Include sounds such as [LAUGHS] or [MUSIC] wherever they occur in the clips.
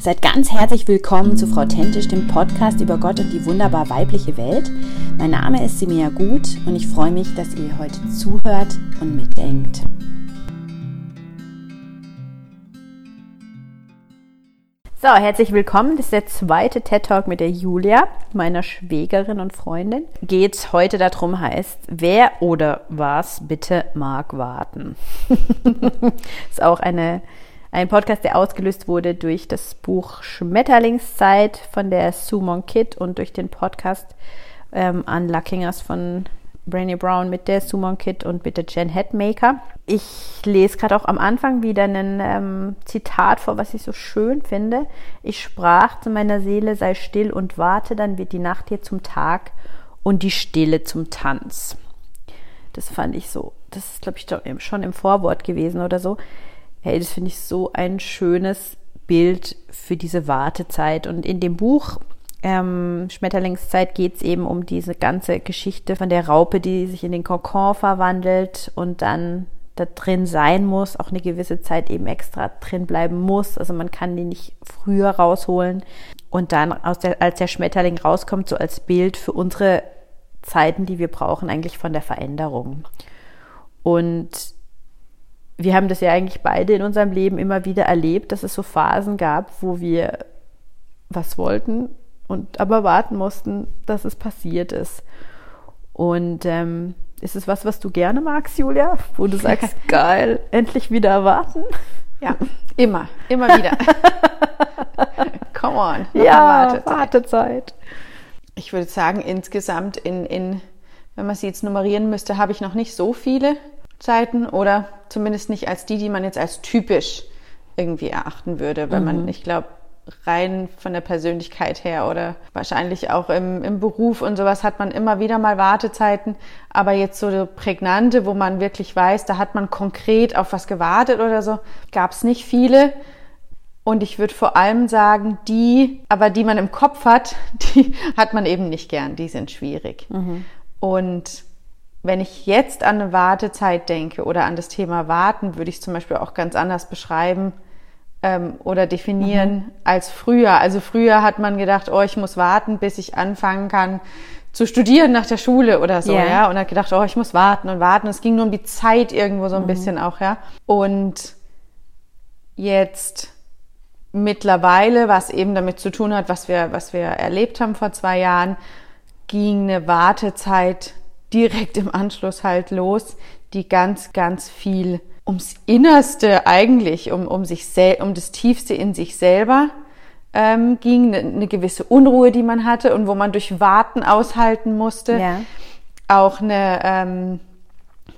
Seid ganz herzlich willkommen zu Frau Tentisch, dem Podcast über Gott und die wunderbar weibliche Welt. Mein Name ist Simea Gut und ich freue mich, dass ihr heute zuhört und mitdenkt. So, herzlich willkommen. Das ist der zweite TED Talk mit der Julia, meiner Schwägerin und Freundin. Geht's heute darum heißt, wer oder was bitte mag warten. [LAUGHS] ist auch eine ein Podcast, der ausgelöst wurde durch das Buch Schmetterlingszeit von der Sumon Kid und durch den Podcast ähm, Unluckingers von Brainy Brown mit der Sumon Kid und mit der Jen Headmaker. Ich lese gerade auch am Anfang wieder ein ähm, Zitat vor, was ich so schön finde. Ich sprach zu meiner Seele, sei still und warte, dann wird die Nacht dir zum Tag und die Stille zum Tanz. Das fand ich so, das ist, glaube ich, schon im Vorwort gewesen oder so hey, das finde ich so ein schönes Bild für diese Wartezeit. Und in dem Buch ähm, Schmetterlingszeit geht es eben um diese ganze Geschichte von der Raupe, die sich in den Kokon verwandelt und dann da drin sein muss, auch eine gewisse Zeit eben extra drin bleiben muss. Also man kann die nicht früher rausholen. Und dann, aus der, als der Schmetterling rauskommt, so als Bild für unsere Zeiten, die wir brauchen, eigentlich von der Veränderung. Und wir haben das ja eigentlich beide in unserem Leben immer wieder erlebt, dass es so Phasen gab, wo wir was wollten und aber warten mussten, dass es passiert ist. Und ähm, ist es was, was du gerne magst, Julia? Wo du sagst, [LAUGHS] geil, endlich wieder erwarten? Ja, immer, immer wieder. [LAUGHS] Come on. Ja, Wartezeit. Wartezeit. Ich würde sagen, insgesamt in, in, wenn man sie jetzt nummerieren müsste, habe ich noch nicht so viele Zeiten oder zumindest nicht als die, die man jetzt als typisch irgendwie erachten würde, weil mhm. man, ich glaube, rein von der Persönlichkeit her oder wahrscheinlich auch im, im Beruf und sowas hat man immer wieder mal Wartezeiten, aber jetzt so prägnante, wo man wirklich weiß, da hat man konkret auf was gewartet oder so, gab es nicht viele. Und ich würde vor allem sagen, die, aber die man im Kopf hat, [LAUGHS] die hat man eben nicht gern, die sind schwierig. Mhm. Und wenn ich jetzt an eine Wartezeit denke oder an das Thema Warten, würde ich es zum Beispiel auch ganz anders beschreiben ähm, oder definieren mhm. als früher. Also früher hat man gedacht, oh, ich muss warten, bis ich anfangen kann zu studieren nach der Schule oder so, yeah. ja. Und hat gedacht, oh, ich muss warten und warten. Es ging nur um die Zeit irgendwo so ein mhm. bisschen auch, ja. Und jetzt mittlerweile, was eben damit zu tun hat, was wir, was wir erlebt haben vor zwei Jahren, ging eine Wartezeit direkt im Anschluss halt los, die ganz, ganz viel ums Innerste eigentlich, um, um sich um das Tiefste in sich selber ähm, ging, eine, eine gewisse Unruhe, die man hatte und wo man durch Warten aushalten musste. Ja. Auch eine, ähm,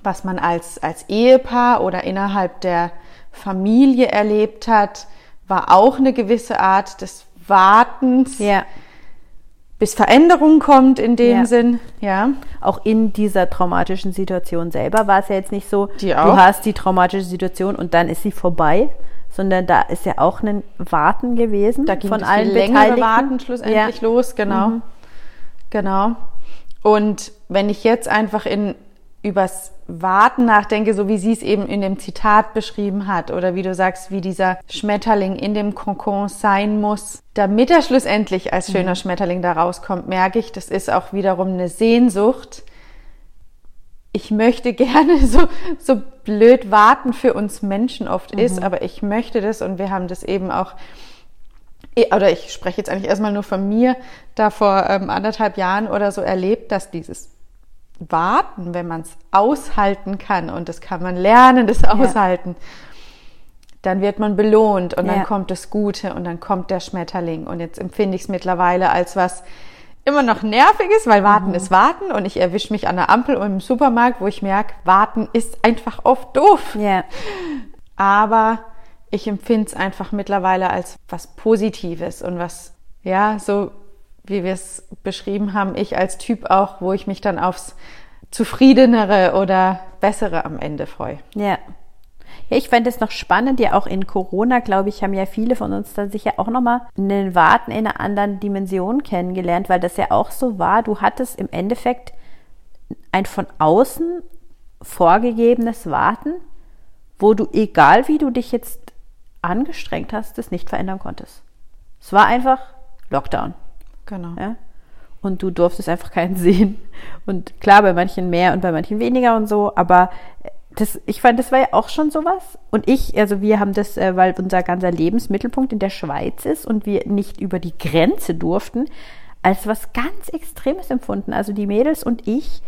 was man als, als Ehepaar oder innerhalb der Familie erlebt hat, war auch eine gewisse Art des Wartens. Ja bis Veränderung kommt in dem ja. Sinn, ja. Auch in dieser traumatischen Situation selber war es ja jetzt nicht so, du hast die traumatische Situation und dann ist sie vorbei, sondern da ist ja auch ein Warten gewesen da ging von allen längere Warten schlussendlich ja. los, genau. Mhm. Genau. Und wenn ich jetzt einfach in übers Warten nachdenke, so wie sie es eben in dem Zitat beschrieben hat, oder wie du sagst, wie dieser Schmetterling in dem Kokon sein muss, damit er schlussendlich als schöner mhm. Schmetterling da rauskommt, merke ich, das ist auch wiederum eine Sehnsucht. Ich möchte [LAUGHS] gerne so, so blöd warten für uns Menschen oft mhm. ist, aber ich möchte das und wir haben das eben auch oder ich spreche jetzt eigentlich erstmal nur von mir, da vor ähm, anderthalb Jahren oder so erlebt, dass dieses warten, wenn man es aushalten kann und das kann man lernen, das aushalten, ja. dann wird man belohnt und ja. dann kommt das Gute und dann kommt der Schmetterling und jetzt empfinde ich es mittlerweile als was immer noch nervig ist, weil warten mhm. ist warten und ich erwische mich an der Ampel und im Supermarkt, wo ich merke, warten ist einfach oft doof. Ja. Aber ich empfinde es einfach mittlerweile als was Positives und was, ja, so wie wir es beschrieben haben, ich als Typ auch, wo ich mich dann aufs zufriedenere oder bessere am Ende freue. Ja. Ja, ich fände es noch spannend, ja auch in Corona, glaube ich, haben ja viele von uns da sicher auch nochmal einen Warten in einer anderen Dimension kennengelernt, weil das ja auch so war, du hattest im Endeffekt ein von außen vorgegebenes Warten, wo du, egal wie du dich jetzt angestrengt hast, das nicht verändern konntest. Es war einfach Lockdown. Genau. Ja? Und du durftest einfach keinen [LAUGHS] sehen. Und klar, bei manchen mehr und bei manchen weniger und so, aber das, ich fand, das war ja auch schon sowas. Und ich, also wir haben das, äh, weil unser ganzer Lebensmittelpunkt in der Schweiz ist und wir nicht über die Grenze durften, als was ganz Extremes empfunden. Also die Mädels und ich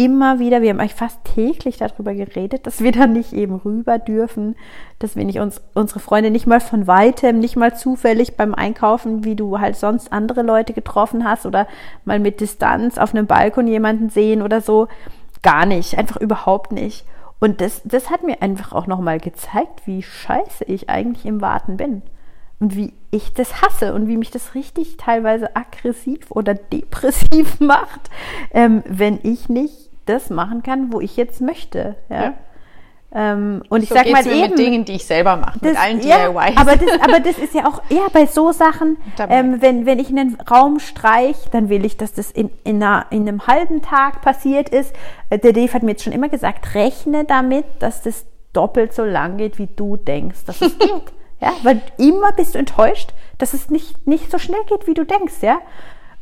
immer wieder, wir haben eigentlich fast täglich darüber geredet, dass wir da nicht eben rüber dürfen, dass wir nicht uns, unsere Freunde nicht mal von weitem, nicht mal zufällig beim Einkaufen, wie du halt sonst andere Leute getroffen hast oder mal mit Distanz auf einem Balkon jemanden sehen oder so. Gar nicht, einfach überhaupt nicht. Und das, das hat mir einfach auch nochmal gezeigt, wie scheiße ich eigentlich im Warten bin. Und wie ich das hasse und wie mich das richtig teilweise aggressiv oder depressiv [LAUGHS] macht, ähm, wenn ich nicht das machen kann, wo ich jetzt möchte. Ja. ja. Ähm, und ich so sag mal eben, mit Dingen, die ich selber mache, das, mit allen ja, DIYs. aber das, aber das ist ja auch eher bei so Sachen, [LAUGHS] ähm, wenn, wenn ich einen Raum streich, dann will ich, dass das in, in, einer, in einem halben Tag passiert ist. Äh, Der Dave hat mir jetzt schon immer gesagt, rechne damit, dass das doppelt so lang geht, wie du denkst, dass es geht. [LAUGHS] Ja, weil immer bist du enttäuscht, dass es nicht, nicht so schnell geht, wie du denkst, ja.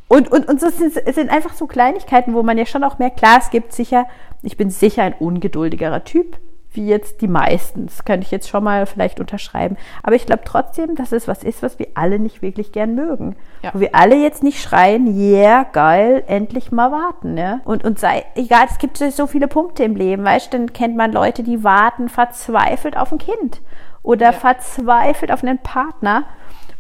Und, und, und so sind, es sind einfach so Kleinigkeiten, wo man ja schon auch mehr, klar, es gibt sicher, ich bin sicher ein ungeduldigerer Typ, wie jetzt die meisten. Das könnte ich jetzt schon mal vielleicht unterschreiben. Aber ich glaube trotzdem, dass es was ist, was wir alle nicht wirklich gern mögen. Ja. Wo wir alle jetzt nicht schreien, yeah, geil, endlich mal warten. Ja? Und, und sei, egal, es gibt so viele Punkte im Leben, weißt du, dann kennt man Leute, die warten verzweifelt auf ein Kind oder Ja. verzweifelt auf einen Partner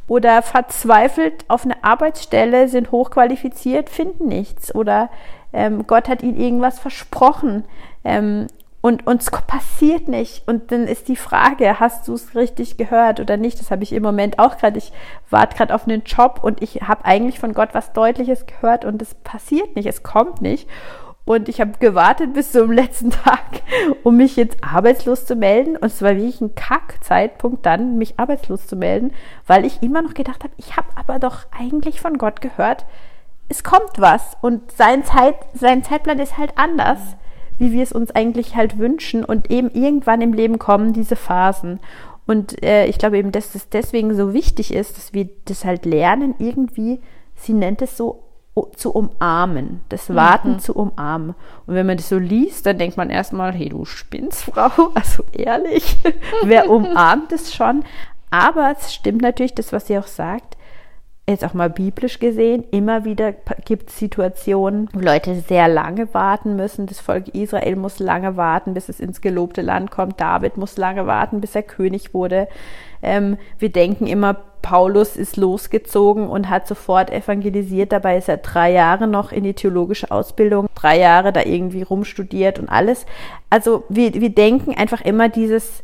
oder verzweifelt auf eine Arbeitsstelle, sind hochqualifiziert, finden nichts oder ähm, Gott hat ihnen irgendwas versprochen ähm, und uns passiert nicht. Und dann ist die Frage, hast du es richtig gehört oder nicht? Das habe ich im Moment auch gerade. Ich warte gerade auf einen Job und ich habe eigentlich von Gott was Deutliches gehört und es passiert nicht, es kommt nicht. Und ich habe gewartet bis zum [LAUGHS] letzten Tag, um mich jetzt arbeitslos zu melden. Und es war wirklich ein Kack-Zeitpunkt dann, mich arbeitslos zu melden, weil ich immer noch gedacht habe, ich habe aber doch eigentlich von Gott gehört, es kommt was. Und sein, Zeit, sein Zeitplan ist halt anders, wie wir es uns eigentlich halt wünschen. Und eben irgendwann im Leben kommen diese Phasen. Und äh, ich glaube eben, dass es deswegen so wichtig ist, dass wir das halt lernen, irgendwie, sie nennt es so, zu umarmen, das Warten zu umarmen. Und wenn man das so liest, dann denkt man erstmal, hey, du spinnst, Frau, [LAUGHS] also ehrlich, [LAUGHS] wer umarmt es schon? Aber es stimmt natürlich, das, was sie auch sagt, jetzt auch mal biblisch gesehen, immer wieder gibt es Situationen, wo Leute sehr lange warten müssen. Das Volk Israel muss lange warten, bis es ins gelobte Land kommt. David muss lange warten, bis er König wurde. Ähm, wir denken immer, Paulus ist losgezogen und hat sofort evangelisiert. Dabei ist er drei Jahre noch in die theologische Ausbildung, drei Jahre da irgendwie rumstudiert und alles. Also wir, wir denken einfach immer dieses,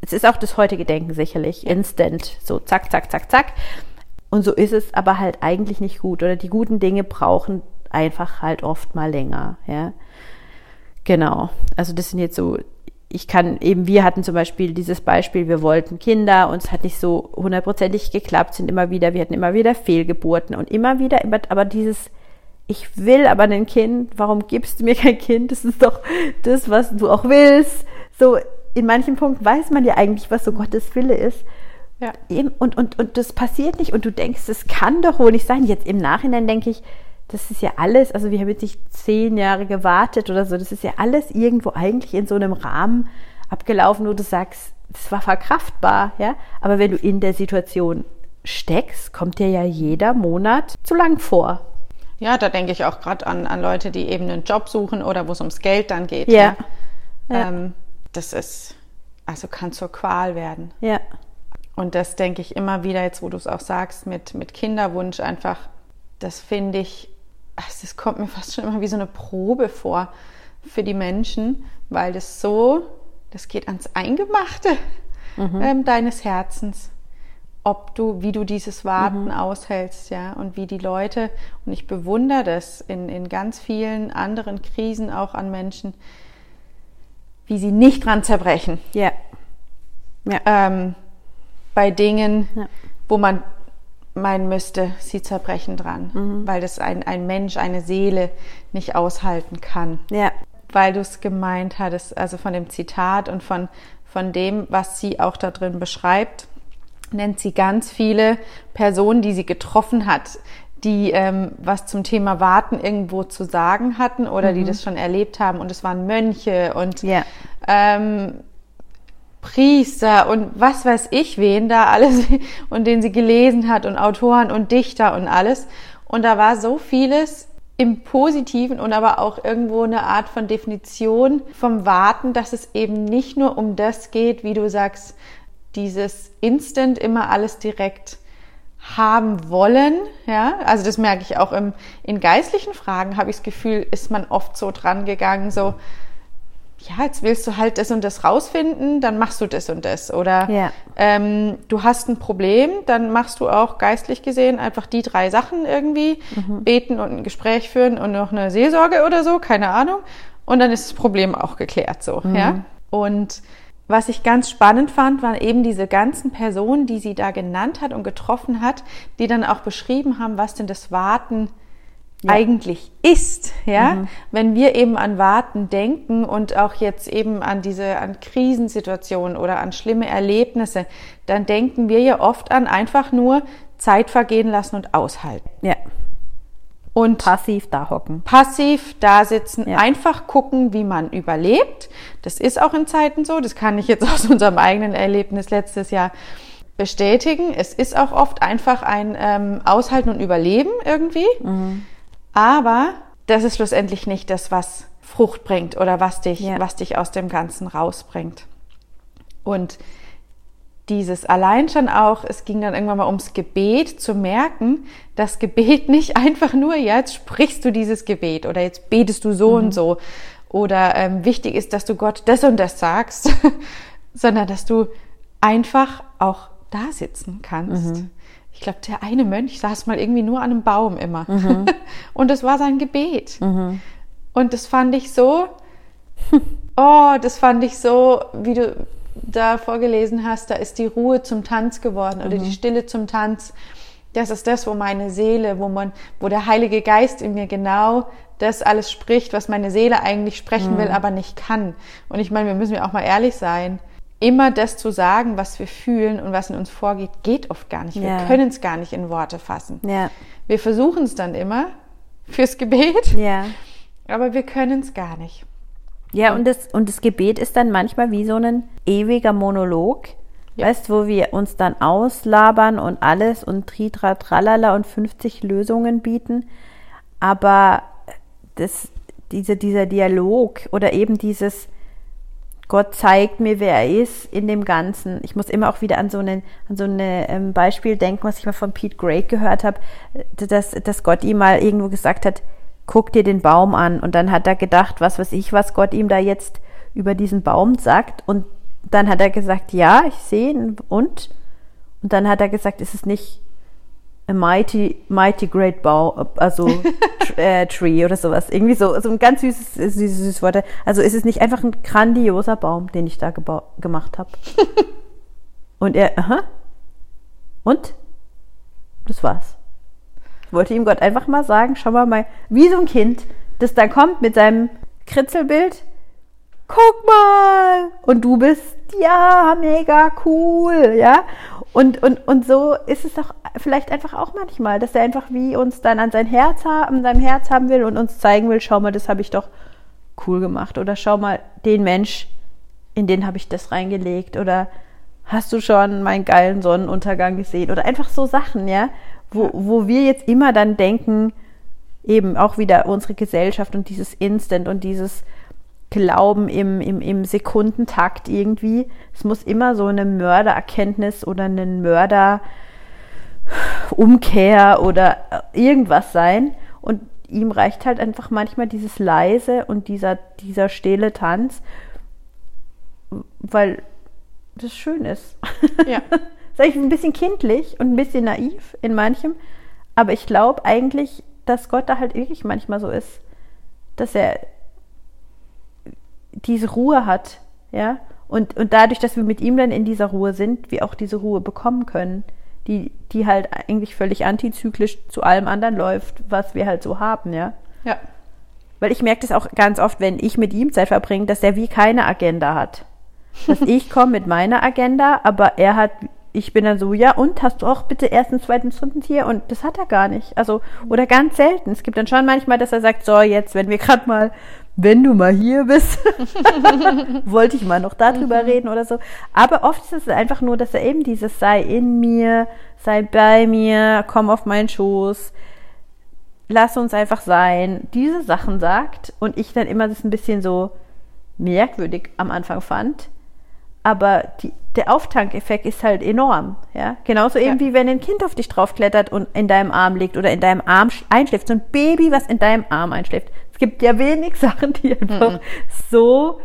es ist auch das heutige Denken sicherlich, instant, so zack, zack, zack, zack. Und so ist es aber halt eigentlich nicht gut. Oder die guten Dinge brauchen einfach halt oft mal länger. Ja, genau. Also das sind jetzt so. Ich kann eben, wir hatten zum Beispiel dieses Beispiel, wir wollten Kinder und es hat nicht so hundertprozentig geklappt, sind immer wieder, wir hatten immer wieder Fehlgeburten und immer wieder, aber dieses, ich will aber ein Kind, warum gibst du mir kein Kind? Das ist doch das, was du auch willst. So, in manchen Punkten weiß man ja eigentlich, was so Gottes Wille ist. Ja. Und, und, und das passiert nicht und du denkst, das kann doch wohl nicht sein. Jetzt im Nachhinein denke ich, das ist ja alles, also wir haben jetzt nicht zehn Jahre gewartet oder so, das ist ja alles irgendwo eigentlich in so einem Rahmen abgelaufen, wo du sagst, das war verkraftbar, ja. Aber wenn du in der Situation steckst, kommt dir ja jeder Monat zu lang vor. Ja, da denke ich auch gerade an, an Leute, die eben einen Job suchen oder wo es ums Geld dann geht. Ja. ne? Ja. Ähm, das ist, also kann zur Qual werden. Ja. Und das denke ich immer wieder, jetzt wo du es auch sagst, mit, mit Kinderwunsch einfach, das finde ich, das kommt mir fast schon immer wie so eine Probe vor für die Menschen, weil das so, das geht ans Eingemachte ähm, deines Herzens. Ob du, wie du dieses Warten aushältst, ja, und wie die Leute, und ich bewundere das in, in ganz vielen anderen Krisen auch an Menschen, wie sie nicht dran zerbrechen Ja. Ja. ähm, bei Dingen, Ja. wo man meinen müsste, sie zerbrechen dran, Mhm. weil das ein, ein Mensch, eine Seele nicht aushalten kann. Ja. Weil du es gemeint hattest, also von dem Zitat und von, von dem, was sie auch da drin beschreibt, nennt sie ganz viele Personen, die sie getroffen hat, die ähm, was zum Thema Warten irgendwo zu sagen hatten oder mhm. die das schon erlebt haben. Und es waren Mönche und Ja. ähm, Priester und was weiß ich wen da alles [LAUGHS] und den sie gelesen hat und Autoren und Dichter und alles. Und da war so vieles im Positiven und aber auch irgendwo eine Art von Definition vom Warten, dass es eben nicht nur um das geht, wie du sagst, dieses Instant immer alles direkt haben wollen, ja, also das merke ich auch im, in geistlichen Fragen, habe ich das Gefühl, ist man oft so dran gegangen, so, ja, jetzt willst du halt das und das rausfinden, dann machst du das und das. Oder Ja. ähm, du hast ein Problem, dann machst du auch geistlich gesehen einfach die drei Sachen irgendwie, beten und ein Gespräch führen und noch eine Seelsorge oder so, keine Ahnung. Und dann ist das Problem auch geklärt so, ja. Und was ich ganz spannend fand, waren eben diese ganzen Personen, die sie da genannt hat und getroffen hat, die dann auch beschrieben haben, was denn das Warten eigentlich ist, ja, wenn wir eben an Warten denken und auch jetzt eben an diese, an Krisensituationen oder an schlimme Erlebnisse, dann denken wir ja oft an einfach nur Zeit vergehen lassen und aushalten. Ja. Und Passiv da hocken. passiv da sitzen, Ja. einfach gucken, wie man überlebt. Das ist auch in Zeiten so. Das kann ich jetzt aus unserem eigenen Erlebnis letztes Jahr bestätigen. Es ist auch oft einfach ein ähm, Aushalten und Überleben irgendwie. Aber das ist schlussendlich nicht das, was Frucht bringt oder was dich, Ja. was dich aus dem Ganzen rausbringt. Und dieses allein schon auch, es ging dann irgendwann mal ums Gebet, zu merken, dass Gebet [LAUGHS] nicht einfach nur, ja, jetzt sprichst du dieses Gebet oder jetzt betest du so und so oder ähm, wichtig ist, dass du Gott das und das sagst, [LAUGHS] sondern dass du einfach auch da sitzen kannst. Ich glaube, der eine Mönch saß mal irgendwie nur an einem Baum immer [LAUGHS] und das war sein Gebet. Und das fand ich so, [LAUGHS] oh, das fand ich so, wie du da vorgelesen hast, da ist die Ruhe zum Tanz geworden oder die Stille zum Tanz. Das ist das, wo meine Seele, wo man, wo der Heilige Geist in mir genau das alles spricht, was meine Seele eigentlich sprechen will, aber nicht kann. Und ich meine, wir müssen ja auch mal ehrlich sein. Immer das zu sagen, was wir fühlen und was in uns vorgeht, geht oft gar nicht. Wir Ja. können es gar nicht in Worte fassen. Ja. Wir versuchen es dann immer fürs Gebet, Ja. aber wir können es gar nicht. Ja, und das, und das Gebet ist dann manchmal wie so ein ewiger Monolog, Ja. weißt, wo wir uns dann auslabern und alles und tritra tralala und 50 Lösungen bieten. Aber das, diese, dieser Dialog oder eben dieses Gott zeigt mir, wer er ist in dem Ganzen. Ich muss immer auch wieder an so ein so ähm, Beispiel denken, was ich mal von Pete Gray gehört habe, äh, dass, dass Gott ihm mal irgendwo gesagt hat, guck dir den Baum an. Und dann hat er gedacht, was weiß ich, was Gott ihm da jetzt über diesen Baum sagt. Und dann hat er gesagt, ja, ich sehe ihn und. Und dann hat er gesagt, ist es nicht a mighty, mighty great Baum, also äh, Tree oder sowas. Irgendwie so, so ein ganz süßes, süßes, süßes Wort. Also ist es nicht einfach ein grandioser Baum, den ich da gemacht habe. [LAUGHS] Und er, aha. Und? Das war's. Ich wollte ihm Gott einfach mal sagen, schau mal mal, wie so ein Kind, das da kommt mit seinem Kritzelbild. Guck mal! Und du bist, ja, mega cool, ja? Und, und, und so ist es doch vielleicht einfach auch manchmal, dass er einfach wie uns dann an sein Herz haben, seinem Herz haben will und uns zeigen will, schau mal, das habe ich doch cool gemacht. Oder schau mal, den Mensch, in den habe ich das reingelegt. Oder hast du schon meinen geilen Sonnenuntergang gesehen? Oder einfach so Sachen, ja, wo, wo wir jetzt immer dann denken, eben auch wieder unsere Gesellschaft und dieses Instant und dieses Glauben im, im, im Sekundentakt irgendwie. Es muss immer so eine Mördererkenntnis oder eine Mörderumkehr oder irgendwas sein. Und ihm reicht halt einfach manchmal dieses leise und dieser, dieser stille Tanz, weil das schön ist. Ja. [LAUGHS] Sag ich ein bisschen kindlich und ein bisschen naiv in manchem, aber ich glaube eigentlich, dass Gott da halt wirklich manchmal so ist, dass er diese Ruhe hat, ja, und, und dadurch, dass wir mit ihm dann in dieser Ruhe sind, wir auch diese Ruhe bekommen können, die, die halt eigentlich völlig antizyklisch zu allem anderen läuft, was wir halt so haben, ja. Ja. Weil ich merke das auch ganz oft, wenn ich mit ihm Zeit verbringe, dass er wie keine Agenda hat. Dass ich komme mit meiner Agenda, aber er hat ich bin dann so, ja, und hast du auch bitte erstens, zweitens, drittens hier? Und das hat er gar nicht. Also, oder ganz selten. Es gibt dann schon manchmal, dass er sagt, so, jetzt, wenn wir gerade mal, wenn du mal hier bist, [LAUGHS] wollte ich mal noch darüber reden oder so. Aber oft ist es einfach nur, dass er eben dieses sei in mir, sei bei mir, komm auf meinen Schoß, lass uns einfach sein, diese Sachen sagt und ich dann immer das ein bisschen so merkwürdig am Anfang fand. Aber die, der Auftankeffekt ist halt enorm. Ja? Genauso eben Ja. wie wenn ein Kind auf dich draufklettert und in deinem Arm liegt oder in deinem Arm sch- einschläft. So ein Baby, was in deinem Arm einschläft. Es gibt ja wenig [LAUGHS] Sachen, die einfach so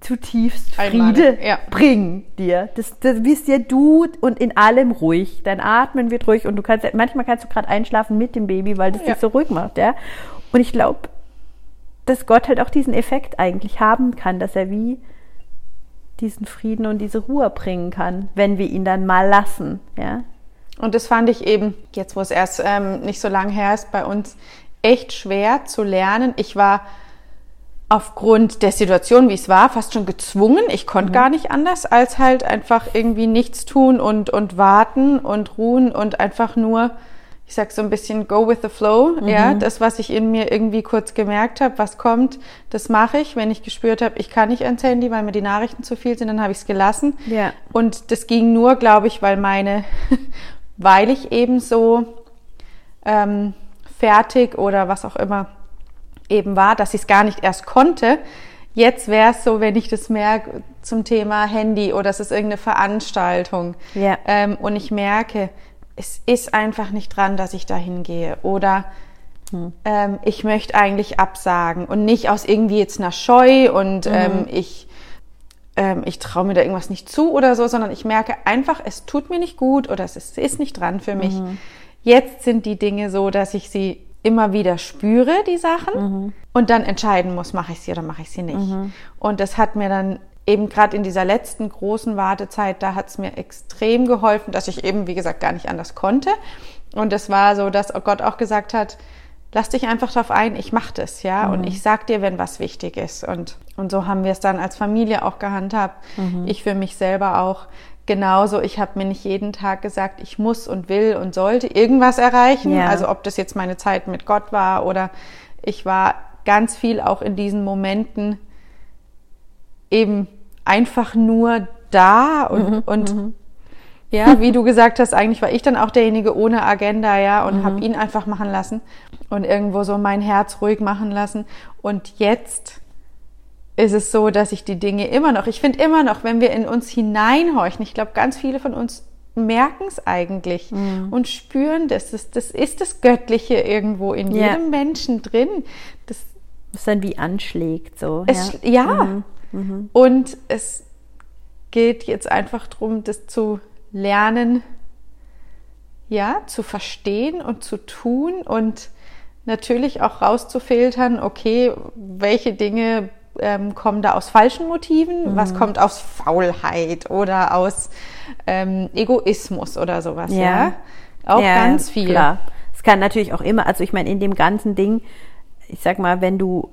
zutiefst Friede ja. bringen dir. Das, das bist ja du und in allem ruhig. Dein Atmen wird ruhig und du kannst, manchmal kannst du gerade einschlafen mit dem Baby, weil das Ja. dich so ruhig macht, ja. Und ich glaube, dass Gott halt auch diesen Effekt eigentlich haben kann, dass er wie diesen Frieden und diese Ruhe bringen kann, wenn wir ihn dann mal lassen, ja. Und das fand ich eben, jetzt wo es erst ähm, nicht so lang her ist, bei uns echt schwer zu lernen. Ich war aufgrund der Situation, wie es war, fast schon gezwungen. Ich konnte gar nicht anders, als halt einfach irgendwie nichts tun und, und warten und ruhen und einfach nur, ich sag so ein bisschen go with the flow. Ja, das, was ich in mir irgendwie kurz gemerkt habe, was kommt, das mache ich. Wenn ich gespürt habe, ich kann nicht ans Handy, weil mir die Nachrichten zu viel sind, dann habe ich es gelassen. Ja. Und das ging nur, glaube ich, weil meine, [LAUGHS] weil ich eben so ähm, fertig oder was auch immer eben war, dass ich es gar nicht erst konnte. Jetzt wäre es so, wenn ich das merke zum Thema Handy oder es ist irgendeine Veranstaltung Ja. ähm, und ich merke, es ist einfach nicht dran, dass ich da hingehe oder ähm, ich möchte eigentlich absagen und nicht aus irgendwie jetzt einer Scheu und ähm, ich ähm, ich traue mir da irgendwas nicht zu oder so, sondern ich merke einfach, es tut mir nicht gut oder es ist, ist nicht dran für mich. Jetzt sind die Dinge so, dass ich sie immer wieder spüre, die Sachen, und dann entscheiden muss, mache ich sie oder mache ich sie nicht. Und das hat mir dann eben gerade in dieser letzten großen Wartezeit, da hat es mir extrem geholfen, dass ich eben, wie gesagt, gar nicht anders konnte. Und es war so, dass Gott auch gesagt hat, lass dich einfach drauf ein, ich mach das, ja, und ich sag dir, wenn was wichtig ist. Und, und so haben wir es dann als Familie auch gehandhabt. Ich für mich selber auch genauso. Ich habe mir nicht jeden Tag gesagt, ich muss und will und sollte irgendwas erreichen. Ja. Also ob das jetzt meine Zeit mit Gott war oder ich war ganz viel auch in diesen Momenten eben einfach nur da und, und ja, [LAUGHS] wie du gesagt hast, eigentlich war ich dann auch derjenige ohne Agenda, ja, und habe ihn einfach machen lassen und irgendwo so mein Herz ruhig machen lassen. Und jetzt ist es so, dass ich die Dinge immer noch, ich finde immer noch, wenn wir in uns hineinhorchen, ich glaube, ganz viele von uns merken es eigentlich und spüren das. das. Das ist das Göttliche irgendwo in Ja. jedem Menschen drin. Das Was dann wie anschlägt, so. es, ja. ja. Und es geht jetzt einfach darum, das zu lernen, ja, zu verstehen und zu tun und natürlich auch rauszufiltern, okay, welche Dinge ähm, kommen da aus falschen Motiven, was kommt aus Faulheit oder aus ähm, Egoismus oder sowas, ja. Ja. Auch Ja, ganz viel. Klar. Es kann natürlich auch immer, also ich meine, in dem ganzen Ding, ich sag mal, wenn du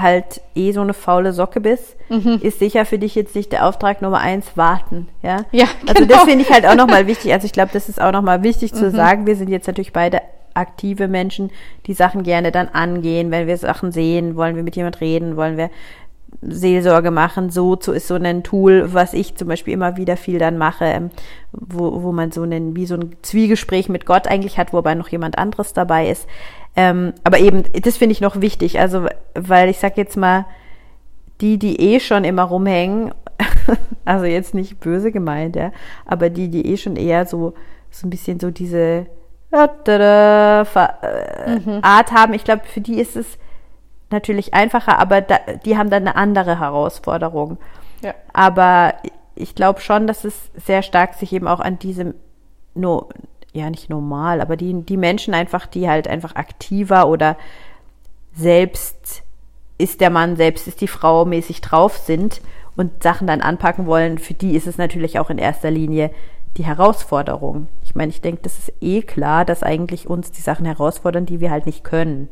halt eh so eine faule Socke bist, Mhm. ist sicher für dich jetzt nicht der Auftrag Nummer eins warten, ja? Ja, Also genau. das finde ich halt auch nochmal wichtig. Also ich glaube, das ist auch nochmal wichtig zu sagen. Wir sind jetzt natürlich beide aktive Menschen, die Sachen gerne dann angehen. Wenn wir Sachen sehen, wollen wir mit jemand reden, wollen wir Seelsorge machen. So so ist so ein Tool, was ich zum Beispiel immer wieder viel dann mache, ähm, wo, wo man so einen, wie so ein Zwiegespräch mit Gott eigentlich hat, wobei noch jemand anderes dabei ist. Ähm, aber eben, das finde ich noch wichtig. Also, weil ich sag jetzt mal, die, die eh schon immer rumhängen, [LAUGHS] also jetzt nicht böse gemeint, ja, aber die, die eh schon eher so, so ein bisschen so diese Ver- äh, Art haben, ich glaube, für die ist es natürlich einfacher, aber da, die haben dann eine andere Herausforderung. Ja. Aber ich glaube schon, dass es sehr stark sich eben auch an diesem, no, ja nicht normal, aber die, die Menschen einfach, die halt einfach aktiver oder selbst ist der Mann, selbst ist die Frau mäßig drauf sind und Sachen dann anpacken wollen, für die ist es natürlich auch in erster Linie die Herausforderung. Ich meine, ich denke, das ist eh klar, dass eigentlich uns die Sachen herausfordern, die wir halt nicht können.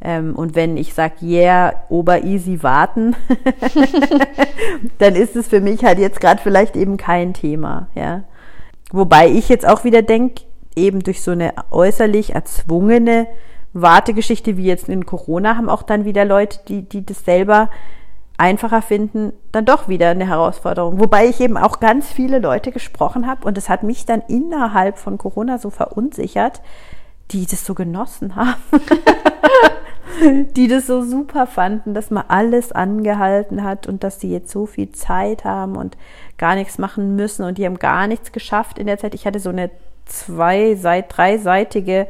Ähm, und wenn ich sage, yeah, ober-easy warten, [LAUGHS] dann ist es für mich halt jetzt gerade vielleicht eben kein Thema, ja. Wobei ich jetzt auch wieder denke, eben durch so eine äußerlich erzwungene Wartegeschichte wie jetzt in Corona haben auch dann wieder Leute, die, die das selber einfacher finden, dann doch wieder eine Herausforderung. Wobei ich eben auch ganz viele Leute gesprochen habe und das hat mich dann innerhalb von Corona so verunsichert, die das so genossen haben. [LAUGHS] die das so super fanden, dass man alles angehalten hat und dass sie jetzt so viel Zeit haben und gar nichts machen müssen und die haben gar nichts geschafft in der Zeit. Ich hatte so eine zwei, seit dreiseitige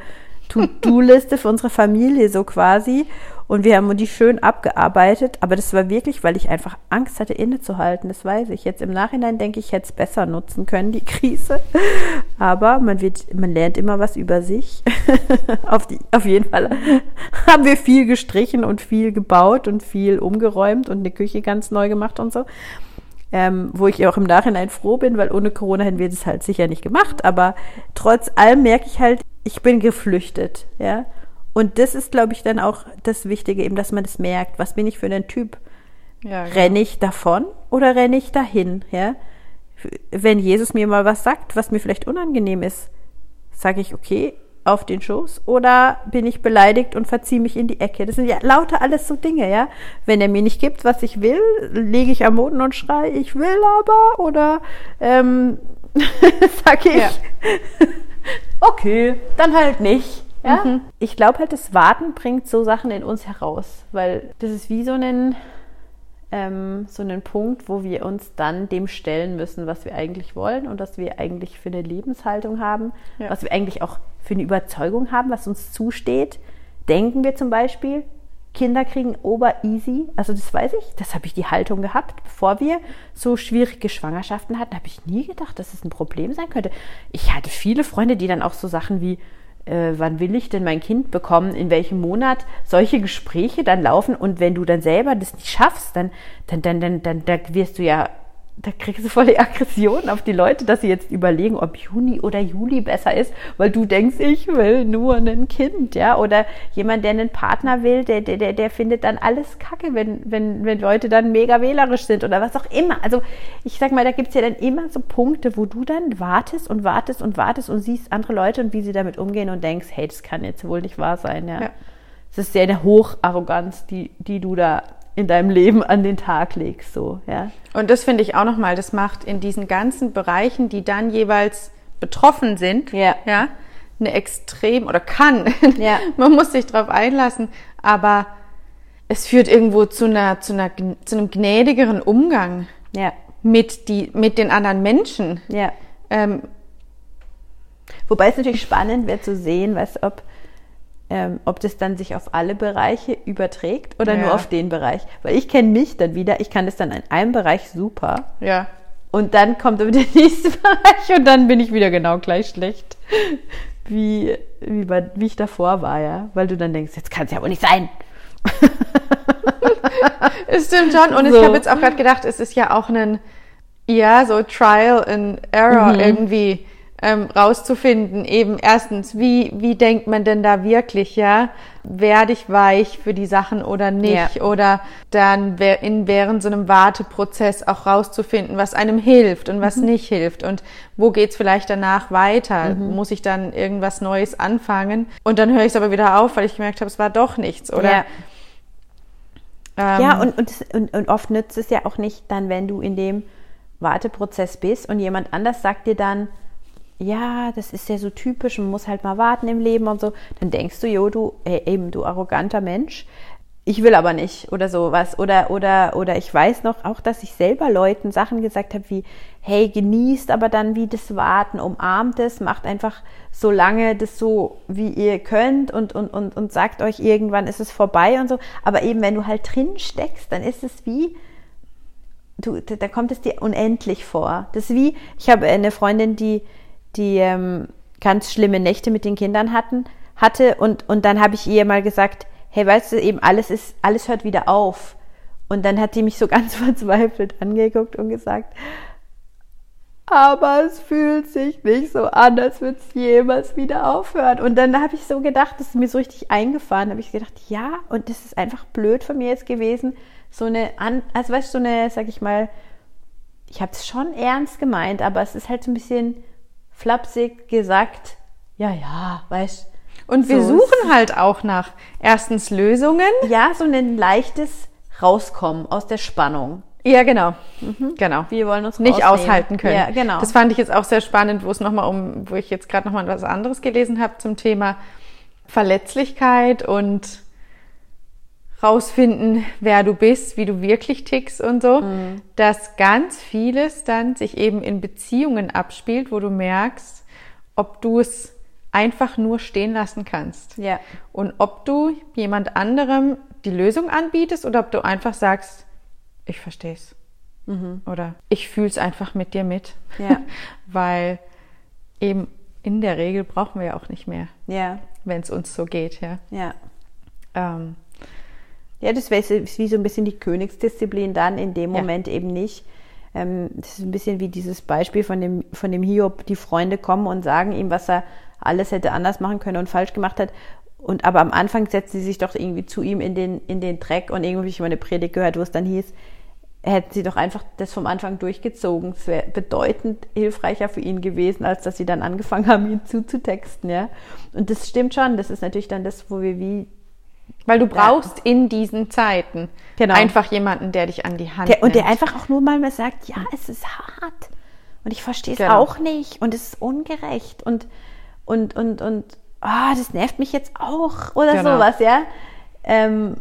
To-Do-Liste für unsere Familie so quasi und wir haben die schön abgearbeitet, aber das war wirklich, weil ich einfach Angst hatte, innezuhalten. Das weiß ich. Jetzt im Nachhinein denke ich, ich hätte es besser nutzen können, die Krise. Aber man wird, man lernt immer was über sich. [LAUGHS] auf, die, auf jeden Fall haben wir viel gestrichen und viel gebaut und viel umgeräumt und eine Küche ganz neu gemacht und so. Ähm, wo ich auch im Nachhinein froh bin, weil ohne Corona hätten wir das halt sicher nicht gemacht. Aber trotz allem merke ich halt, ich bin geflüchtet, ja. Und das ist, glaube ich, dann auch das Wichtige, eben, dass man das merkt. Was bin ich für ein Typ? Ja, genau. Renne ich davon oder renne ich dahin? Ja? Wenn Jesus mir mal was sagt, was mir vielleicht unangenehm ist, sage ich, okay, auf den Schoß oder bin ich beleidigt und verziehe mich in die Ecke. Das sind ja lauter alles so Dinge, ja. Wenn er mir nicht gibt, was ich will, lege ich am Boden und schreie, ich will aber oder ähm, [LAUGHS] sage ich, ja. [LAUGHS] okay, dann halt nicht. Ja? Mhm. Ich glaube halt, das Warten bringt so Sachen in uns heraus, weil das ist wie so ein, ähm, so einen Punkt, wo wir uns dann dem stellen müssen, was wir eigentlich wollen und was wir eigentlich für eine Lebenshaltung haben, ja. was wir eigentlich auch für eine Überzeugung haben, was uns zusteht. Denken wir zum Beispiel, Kinder kriegen ober easy, also das weiß ich, das habe ich die Haltung gehabt, bevor wir so schwierige Schwangerschaften hatten, habe ich nie gedacht, dass es ein Problem sein könnte. Ich hatte viele Freunde, die dann auch so Sachen wie, äh, wann will ich denn mein Kind bekommen, in welchem Monat solche Gespräche dann laufen und wenn du dann selber das nicht schaffst, dann, dann, dann, dann, dann, dann wirst du ja da kriegst du voll die Aggression auf die Leute, dass sie jetzt überlegen, ob Juni oder Juli besser ist, weil du denkst, ich will nur ein Kind, ja, oder jemand, der einen Partner will, der, der, der findet dann alles kacke, wenn, wenn, wenn Leute dann mega wählerisch sind oder was auch immer. Also ich sag mal, da gibt's ja dann immer so Punkte, wo du dann wartest und wartest und wartest und siehst andere Leute und wie sie damit umgehen und denkst, hey, das kann jetzt wohl nicht wahr sein, ja. ja. Das ist ja eine Hocharroganz, die, die du da in deinem Leben an den Tag legst, so, ja. Und das finde ich auch nochmal, das macht in diesen ganzen Bereichen, die dann jeweils betroffen sind, ja, ja eine extrem oder kann. [LAUGHS] Ja. Man muss sich darauf einlassen, aber es führt irgendwo zu einer, zu einer, zu einem gnädigeren Umgang ja. mit die, mit den anderen Menschen. Ja. Ähm, Wobei es natürlich spannend wäre zu sehen, was ob ähm, ob das dann sich auf alle Bereiche überträgt oder ja. nur auf den Bereich. Weil ich kenne mich dann wieder, ich kann das dann in einem Bereich super. Ja. Und dann kommt aber [LAUGHS] der nächste Bereich und dann bin ich wieder genau gleich schlecht, wie, wie, bei, wie ich davor war, ja. Weil du dann denkst, jetzt kann es ja wohl nicht sein. [LAUGHS] es stimmt schon. Und so. ich habe jetzt auch gerade gedacht, es ist ja auch ein, ja, so Trial and Error mhm. irgendwie ähm, rauszufinden, eben erstens, wie, wie denkt man denn da wirklich, ja? Werde ich weich für die Sachen oder nicht? Ja. Oder dann in, während so einem Warteprozess auch rauszufinden, was einem hilft und was mhm. nicht hilft und wo geht's vielleicht danach weiter? Mhm. Muss ich dann irgendwas Neues anfangen? Und dann höre ich es aber wieder auf, weil ich gemerkt habe, es war doch nichts, oder? Ja. Ähm, ja, und, und, und, und oft nützt es ja auch nicht dann, wenn du in dem Warteprozess bist und jemand anders sagt dir dann, ja, das ist ja so typisch, man muss halt mal warten im Leben und so, dann denkst du, jo, du, ey, eben, du arroganter Mensch, ich will aber nicht oder sowas. Oder, oder, oder ich weiß noch auch, dass ich selber Leuten Sachen gesagt habe wie, hey, genießt aber dann wie das Warten, umarmt es, macht einfach so lange das so, wie ihr könnt und, und, und, und sagt euch, irgendwann ist es vorbei und so. Aber eben, wenn du halt drin steckst, dann ist es wie, du, da kommt es dir unendlich vor. Das ist wie, ich habe eine Freundin, die, die ähm, ganz schlimme Nächte mit den Kindern hatten, hatte und, und dann habe ich ihr mal gesagt, hey, weißt du, eben alles ist, alles hört wieder auf. Und dann hat sie mich so [LAUGHS] ganz verzweifelt angeguckt und gesagt, aber es fühlt sich nicht so an, als würde es jemals wieder aufhören. Und dann habe ich so gedacht, das ist mir so richtig eingefahren, habe ich gedacht, ja, und das ist einfach blöd von mir jetzt gewesen, so eine, also weißt du, so eine, sag ich mal, ich habe es schon ernst gemeint, aber es ist halt so ein bisschen flapsig gesagt, ja, ja, weißt Und wir so suchen halt auch nach erstens Lösungen. Ja, so ein leichtes Rauskommen aus der Spannung. Ja, genau. Mhm. Genau. Wir wollen uns nicht aushalten können. Ja, genau. Das fand ich jetzt auch sehr spannend, wo es nochmal um, wo ich jetzt gerade nochmal was anderes gelesen habe zum Thema Verletzlichkeit und rausfinden, wer du bist, wie du wirklich tickst und so, mhm. dass ganz vieles dann sich eben in Beziehungen abspielt, wo du merkst, ob du es einfach nur stehen lassen kannst. Ja. Und ob du jemand anderem die Lösung anbietest oder ob du einfach sagst, ich verstehe es. Mhm. Oder ich fühle es einfach mit dir mit. Ja. [LAUGHS] Weil eben in der Regel brauchen wir ja auch nicht mehr. Ja. Wenn es uns so geht, ja. Ja. Ähm, ja, das wäre wie so ein bisschen die Königsdisziplin dann in dem Moment ja. eben nicht. Ähm, das ist ein bisschen wie dieses Beispiel von dem, von dem Hiob, die Freunde kommen und sagen ihm, was er alles hätte anders machen können und falsch gemacht hat. Und aber am Anfang setzt sie sich doch irgendwie zu ihm in den, in den Dreck und irgendwie habe ich mal eine Predigt gehört, wo es dann hieß, hätten sie doch einfach das vom Anfang durchgezogen. Es wäre bedeutend hilfreicher für ihn gewesen, als dass sie dann angefangen haben, ihn zuzutexten, ja. Und das stimmt schon. Das ist natürlich dann das, wo wir wie weil du brauchst ja. in diesen Zeiten genau. einfach jemanden, der dich an die Hand der, nimmt. Und der einfach auch nur mal sagt, ja, es ist hart. Und ich verstehe es genau. auch nicht. Und es ist ungerecht. Und, und, und, und, ah, oh, das nervt mich jetzt auch. Oder genau. sowas, ja. Ähm,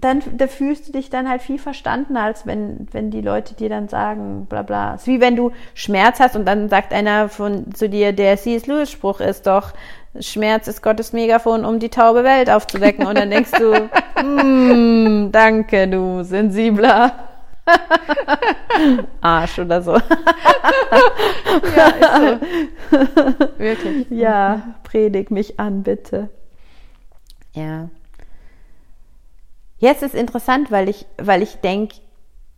dann da fühlst du dich dann halt viel verstandener, als wenn, wenn die Leute dir dann sagen, bla bla. Es ist wie wenn du Schmerz hast und dann sagt einer von zu dir, der C.S. Lewis Spruch ist doch, Schmerz ist Gottes Megafon, um die taube Welt aufzuwecken. Und dann denkst du, [LAUGHS] hm, danke, du sensibler [LAUGHS] Arsch oder so. [LAUGHS] ja, ist so. Wirklich. Ja, predig mich an, bitte. Ja. Jetzt ist interessant, weil ich, weil ich denke,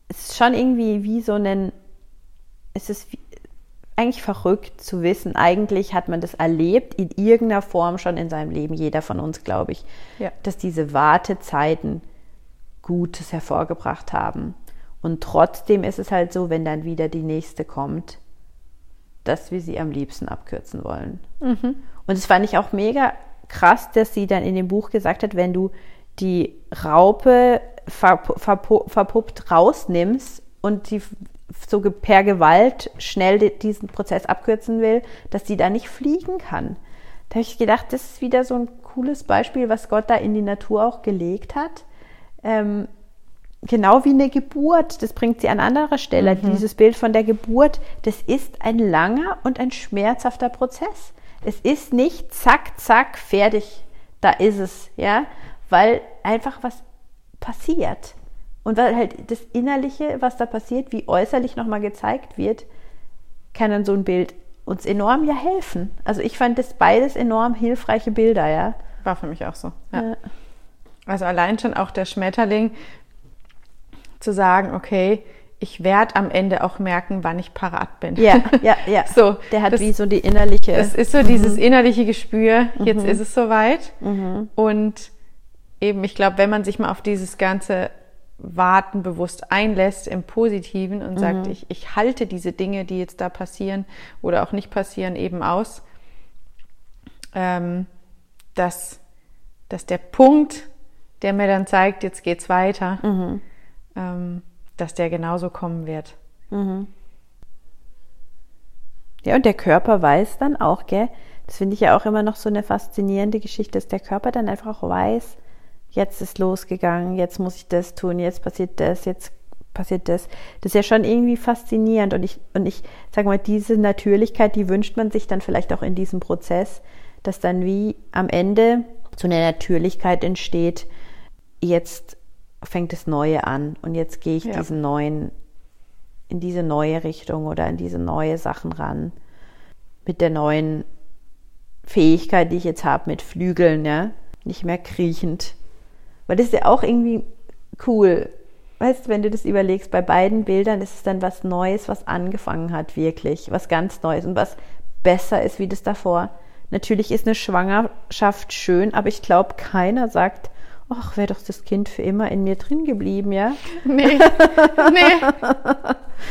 es ist schon irgendwie wie so ein, es ist wie, eigentlich verrückt zu wissen, eigentlich hat man das erlebt in irgendeiner Form schon in seinem Leben, jeder von uns, glaube ich, ja. dass diese Wartezeiten Gutes hervorgebracht haben. Und trotzdem ist es halt so, wenn dann wieder die nächste kommt, dass wir sie am liebsten abkürzen wollen. Mhm. Und das fand ich auch mega krass, dass sie dann in dem Buch gesagt hat, wenn du die Raupe verpuppt rausnimmst und die so per Gewalt schnell diesen Prozess abkürzen will, dass sie da nicht fliegen kann. Da habe ich gedacht, das ist wieder so ein cooles Beispiel, was Gott da in die Natur auch gelegt hat. Ähm, genau wie eine Geburt, das bringt sie an anderer Stelle. Mhm. Dieses Bild von der Geburt, das ist ein langer und ein schmerzhafter Prozess. Es ist nicht zack, zack, fertig, da ist es, ja, weil einfach was passiert. Und weil halt das Innerliche, was da passiert, wie äußerlich nochmal gezeigt wird, kann dann so ein Bild uns enorm ja helfen. Also ich fand das beides enorm hilfreiche Bilder, ja. War für mich auch so. Ja. Ja. Also allein schon auch der Schmetterling zu sagen, okay, ich werde am Ende auch merken, wann ich parat bin. Ja, [LAUGHS] ja, ja. so, der hat das, wie so die innerliche. Das ist so mhm. dieses innerliche Gespür, jetzt mhm. ist es soweit. Mhm. Und eben, ich glaube, wenn man sich mal auf dieses ganze Warten bewusst einlässt im Positiven und mhm. sagt, ich, ich halte diese Dinge, die jetzt da passieren oder auch nicht passieren, eben aus, ähm, dass, dass der Punkt, der mir dann zeigt, jetzt geht's weiter, mhm. ähm, dass der genauso kommen wird. Mhm. Ja, und der Körper weiß dann auch, gell? Das finde ich ja auch immer noch so eine faszinierende Geschichte, dass der Körper dann einfach auch weiß, jetzt ist losgegangen, jetzt muss ich das tun, jetzt passiert das, jetzt passiert das. Das ist ja schon irgendwie faszinierend und ich, und ich sage mal, diese Natürlichkeit, die wünscht man sich dann vielleicht auch in diesem Prozess, dass dann wie am Ende so eine Natürlichkeit entsteht, jetzt fängt das Neue an und jetzt gehe ich ja. diesen neuen, in diese neue Richtung oder in diese neue Sachen ran. Mit der neuen Fähigkeit, die ich jetzt habe, mit Flügeln, ja. Nicht mehr kriechend, weil das ist ja auch irgendwie cool. weißt du, wenn du das überlegst, bei beiden Bildern ist es dann was Neues, was angefangen hat, wirklich. Was ganz Neues und was besser ist wie das davor. Natürlich ist eine Schwangerschaft schön, aber ich glaube, keiner sagt, ach, wäre doch das Kind für immer in mir drin geblieben, ja? Nee, [LAUGHS] nee.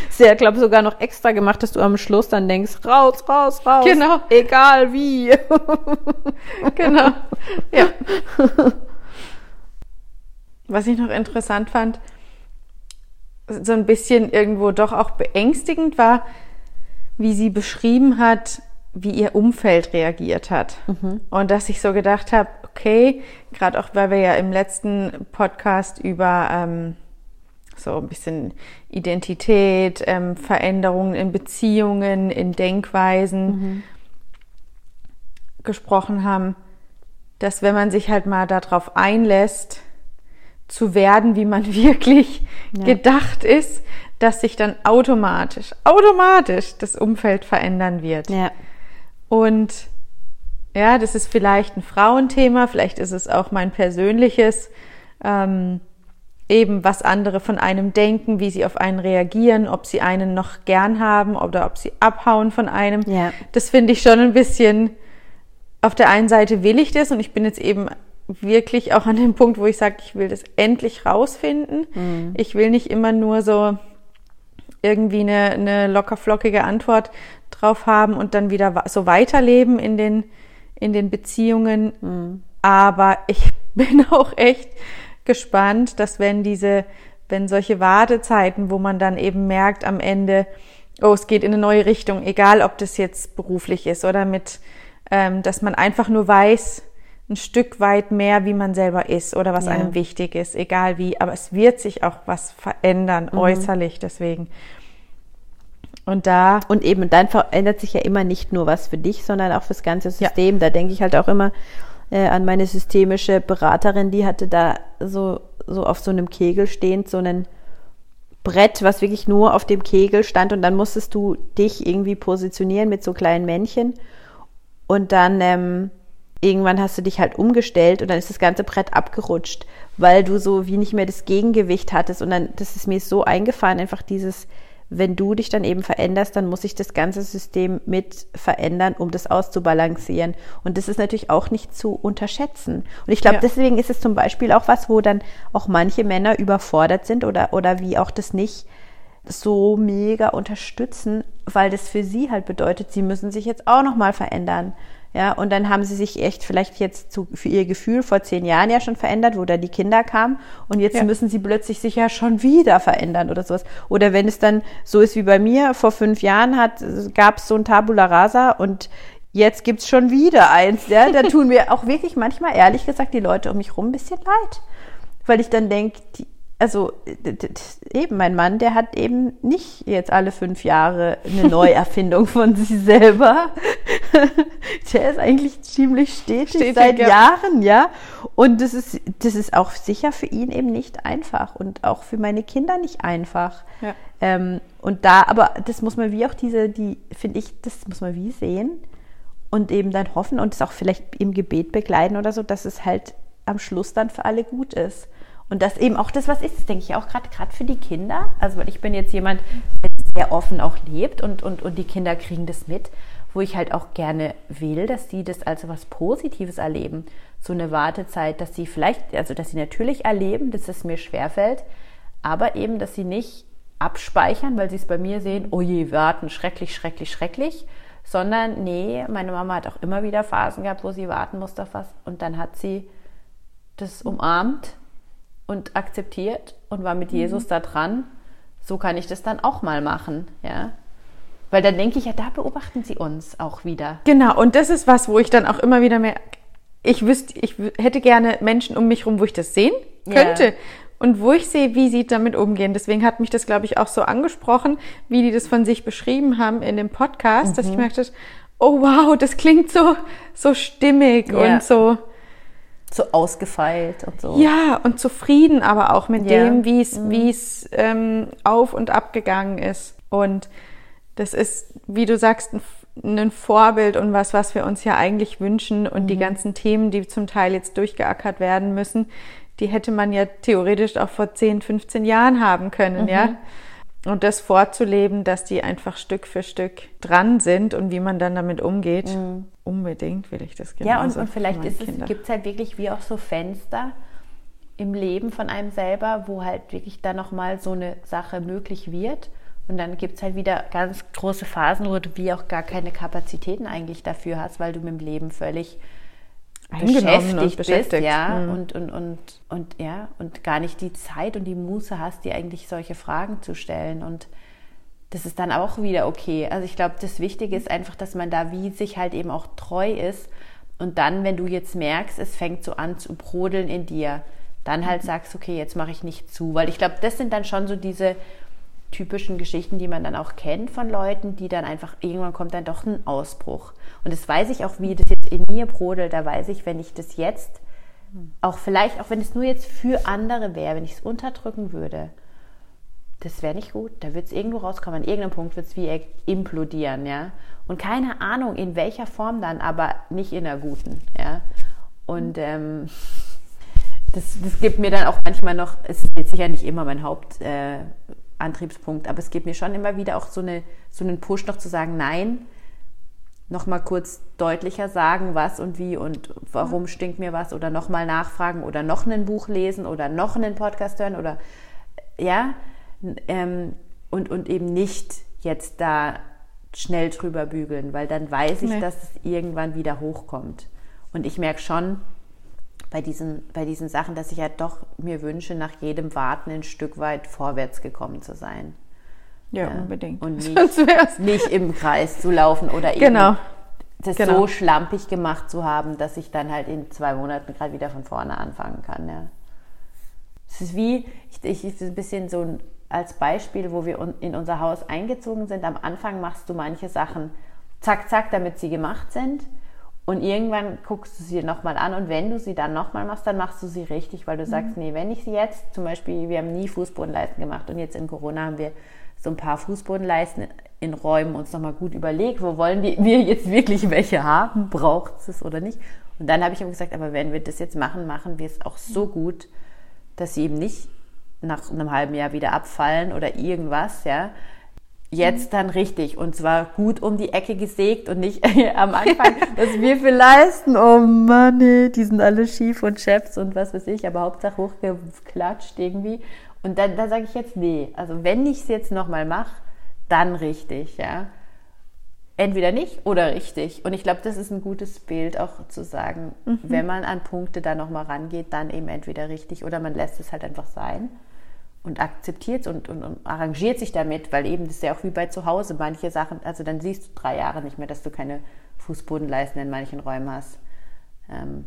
Sehr, glaube ich, sogar noch extra gemacht, dass du am Schluss dann denkst, raus, raus, raus. Genau. Egal wie. genau. Ja. [LAUGHS] Was ich noch interessant fand, so ein bisschen irgendwo doch auch beängstigend war, wie sie beschrieben hat, wie ihr Umfeld reagiert hat. Mhm. Und dass ich so gedacht habe, okay, gerade auch weil wir ja im letzten Podcast über ähm, so ein bisschen Identität, ähm, Veränderungen in Beziehungen, in Denkweisen mhm. gesprochen haben, dass wenn man sich halt mal darauf einlässt, zu werden, wie man [LAUGHS] wirklich ja. gedacht ist, dass sich dann automatisch, automatisch das Umfeld verändern wird. Ja. Und ja, das ist vielleicht ein Frauenthema, vielleicht ist es auch mein persönliches, ähm, eben was andere von einem denken, wie sie auf einen reagieren, ob sie einen noch gern haben oder ob sie abhauen von einem. Ja. Das finde ich schon ein bisschen, auf der einen Seite will ich das und ich bin jetzt eben wirklich auch an dem Punkt, wo ich sage, ich will das endlich rausfinden. Mhm. Ich will nicht immer nur so irgendwie eine, eine lockerflockige Antwort drauf haben und dann wieder so weiterleben in den, in den Beziehungen. Mhm. Aber ich [LAUGHS] bin auch echt gespannt, dass wenn diese, wenn solche Wartezeiten, wo man dann eben merkt am Ende, oh, es geht in eine neue Richtung, egal ob das jetzt beruflich ist oder mit, ähm, dass man einfach nur weiß, ein Stück weit mehr, wie man selber ist oder was ja. einem wichtig ist, egal wie. Aber es wird sich auch was verändern, mhm. äußerlich deswegen. Und da. Und eben, dann verändert sich ja immer nicht nur was für dich, sondern auch fürs ganze System. Ja. Da denke ich halt auch immer äh, an meine systemische Beraterin, die hatte da so, so auf so einem Kegel stehend, so ein Brett, was wirklich nur auf dem Kegel stand und dann musstest du dich irgendwie positionieren mit so kleinen Männchen und dann ähm, irgendwann hast du dich halt umgestellt und dann ist das ganze Brett abgerutscht, weil du so wie nicht mehr das Gegengewicht hattest. Und dann, das ist mir so eingefahren, einfach dieses, wenn du dich dann eben veränderst, dann muss sich das ganze System mit verändern, um das auszubalancieren. Und das ist natürlich auch nicht zu unterschätzen. Und ich glaube, ja. deswegen ist es zum Beispiel auch was, wo dann auch manche Männer überfordert sind oder, oder wie auch das nicht so mega unterstützen, weil das für sie halt bedeutet, sie müssen sich jetzt auch nochmal verändern. Ja, und dann haben sie sich echt vielleicht jetzt zu, für ihr Gefühl vor zehn Jahren ja schon verändert, wo da die Kinder kamen. Und jetzt ja. müssen sie plötzlich sich ja schon wieder verändern oder sowas. Oder wenn es dann so ist wie bei mir, vor fünf Jahren hat, gab es so ein Tabula Rasa und jetzt gibt's schon wieder eins. Ja, da tun mir auch wirklich manchmal, ehrlich gesagt, die Leute um mich rum ein bisschen leid. Weil ich dann denke, also eben mein Mann, der hat eben nicht jetzt alle fünf Jahre eine Neuerfindung [LAUGHS] von sich selber. [LAUGHS] der ist eigentlich ziemlich stetig, stetig seit ja. Jahren, ja. Und das ist, das ist auch sicher für ihn eben nicht einfach und auch für meine Kinder nicht einfach. Ja. Ähm, und da, aber das muss man wie auch diese, die, finde ich, das muss man wie sehen und eben dann hoffen und es auch vielleicht im Gebet begleiten oder so, dass es halt am Schluss dann für alle gut ist. Und das eben auch das, was ist, das denke ich auch gerade gerade für die Kinder. Also weil ich bin jetzt jemand, der sehr offen auch lebt und, und, und die Kinder kriegen das mit, wo ich halt auch gerne will, dass die das als was Positives erleben. So eine Wartezeit, dass sie vielleicht, also dass sie natürlich erleben, dass es mir schwerfällt, aber eben, dass sie nicht abspeichern, weil sie es bei mir sehen, oh je, warten, schrecklich, schrecklich, schrecklich, sondern nee, meine Mama hat auch immer wieder Phasen gehabt, wo sie warten musste auf was und dann hat sie das umarmt und akzeptiert und war mit mhm. Jesus da dran. So kann ich das dann auch mal machen, ja. Weil dann denke ich ja, da beobachten sie uns auch wieder. Genau, und das ist was, wo ich dann auch immer wieder mehr, ich wüsste, ich hätte gerne Menschen um mich herum, wo ich das sehen könnte. Yeah. Und wo ich sehe, wie sie damit umgehen. Deswegen hat mich das, glaube ich, auch so angesprochen, wie die das von sich beschrieben haben in dem Podcast, mhm. dass ich mhm. merkte, oh wow, das klingt so, so stimmig yeah. und so so ausgefeilt und so. Ja, und zufrieden aber auch mit ja. dem, wie es, mhm. wie es ähm, auf und ab gegangen ist. Und das ist, wie du sagst, ein, ein Vorbild und was, was wir uns ja eigentlich wünschen. Und mhm. die ganzen Themen, die zum Teil jetzt durchgeackert werden müssen, die hätte man ja theoretisch auch vor 10, 15 Jahren haben können, mhm. ja. Und das vorzuleben, dass die einfach Stück für Stück dran sind und wie man dann damit umgeht. Mhm. Unbedingt will ich das gerne. Ja, und, und vielleicht gibt es halt wirklich wie auch so Fenster im Leben von einem selber, wo halt wirklich dann nochmal so eine Sache möglich wird. Und dann gibt es halt wieder ganz große Phasen, wo du wie auch gar keine Kapazitäten eigentlich dafür hast, weil du mit dem Leben völlig beschäftigt, und beschäftigt bist, ja, mhm. und, und, und, und, ja, und gar nicht die Zeit und die Muße hast, dir eigentlich solche Fragen zu stellen. Und das ist dann auch wieder okay. Also ich glaube, das Wichtige ist einfach, dass man da wie sich halt eben auch treu ist. Und dann, wenn du jetzt merkst, es fängt so an zu brodeln in dir, dann halt mhm. sagst, okay, jetzt mache ich nicht zu. Weil ich glaube, das sind dann schon so diese typischen Geschichten, die man dann auch kennt von Leuten, die dann einfach, irgendwann kommt dann doch ein Ausbruch. Und das weiß ich auch, wie das jetzt in mir brodelt. Da weiß ich, wenn ich das jetzt, auch vielleicht, auch wenn es nur jetzt für andere wäre, wenn ich es unterdrücken würde, das wäre nicht gut. Da wird es irgendwo rauskommen. An irgendeinem Punkt wird es wie implodieren, ja. Und keine Ahnung, in welcher Form dann, aber nicht in der guten, ja. Und ähm, das, das gibt mir dann auch manchmal noch, es ist jetzt sicher nicht immer mein Hauptantriebspunkt, äh, aber es gibt mir schon immer wieder auch so, eine, so einen Push noch zu sagen, nein, nochmal kurz deutlicher sagen, was und wie und warum stinkt mir was oder nochmal nachfragen oder noch ein Buch lesen oder noch einen Podcast hören oder ja, ähm, und, und eben nicht jetzt da schnell drüber bügeln, weil dann weiß ich, nee. dass es irgendwann wieder hochkommt. Und ich merke schon bei diesen, bei diesen Sachen, dass ich ja doch mir wünsche, nach jedem Warten ein Stück weit vorwärts gekommen zu sein. Ja, ja, unbedingt. Und [LAUGHS] nicht, nicht im Kreis zu laufen oder eben genau. das genau. so schlampig gemacht zu haben, dass ich dann halt in zwei Monaten gerade wieder von vorne anfangen kann. Ja. Es ist wie, ich, ich ein bisschen so als Beispiel, wo wir in unser Haus eingezogen sind. Am Anfang machst du manche Sachen zack, zack, damit sie gemacht sind. Und irgendwann guckst du sie nochmal an und wenn du sie dann nochmal machst, dann machst du sie richtig, weil du sagst, mhm. nee, wenn ich sie jetzt, zum Beispiel, wir haben nie Fußbodenleisten gemacht und jetzt in Corona haben wir so ein paar Fußbodenleisten in Räumen uns nochmal gut überlegt, wo wollen wir jetzt wirklich welche haben, braucht es oder nicht. Und dann habe ich ihm gesagt, aber wenn wir das jetzt machen, machen wir es auch so gut, dass sie eben nicht nach einem halben Jahr wieder abfallen oder irgendwas, ja. Jetzt dann richtig und zwar gut um die Ecke gesägt und nicht [LAUGHS] am [LAUGHS] Anfang, dass wir für leisten, oh Mann, die sind alle schief und Chefs und was weiß ich, aber Hauptsache hochgeklatscht irgendwie. Und dann, da sage ich jetzt, nee, also wenn ich es jetzt nochmal mache, dann richtig, ja. Entweder nicht oder richtig. Und ich glaube, das ist ein gutes Bild auch zu sagen, mhm. wenn man an Punkte da nochmal rangeht, dann eben entweder richtig oder man lässt es halt einfach sein und akzeptiert es und, und, und, arrangiert sich damit, weil eben das ist ja auch wie bei zu Hause, manche Sachen, also dann siehst du drei Jahre nicht mehr, dass du keine Fußbodenleisten in manchen Räumen hast. Ähm,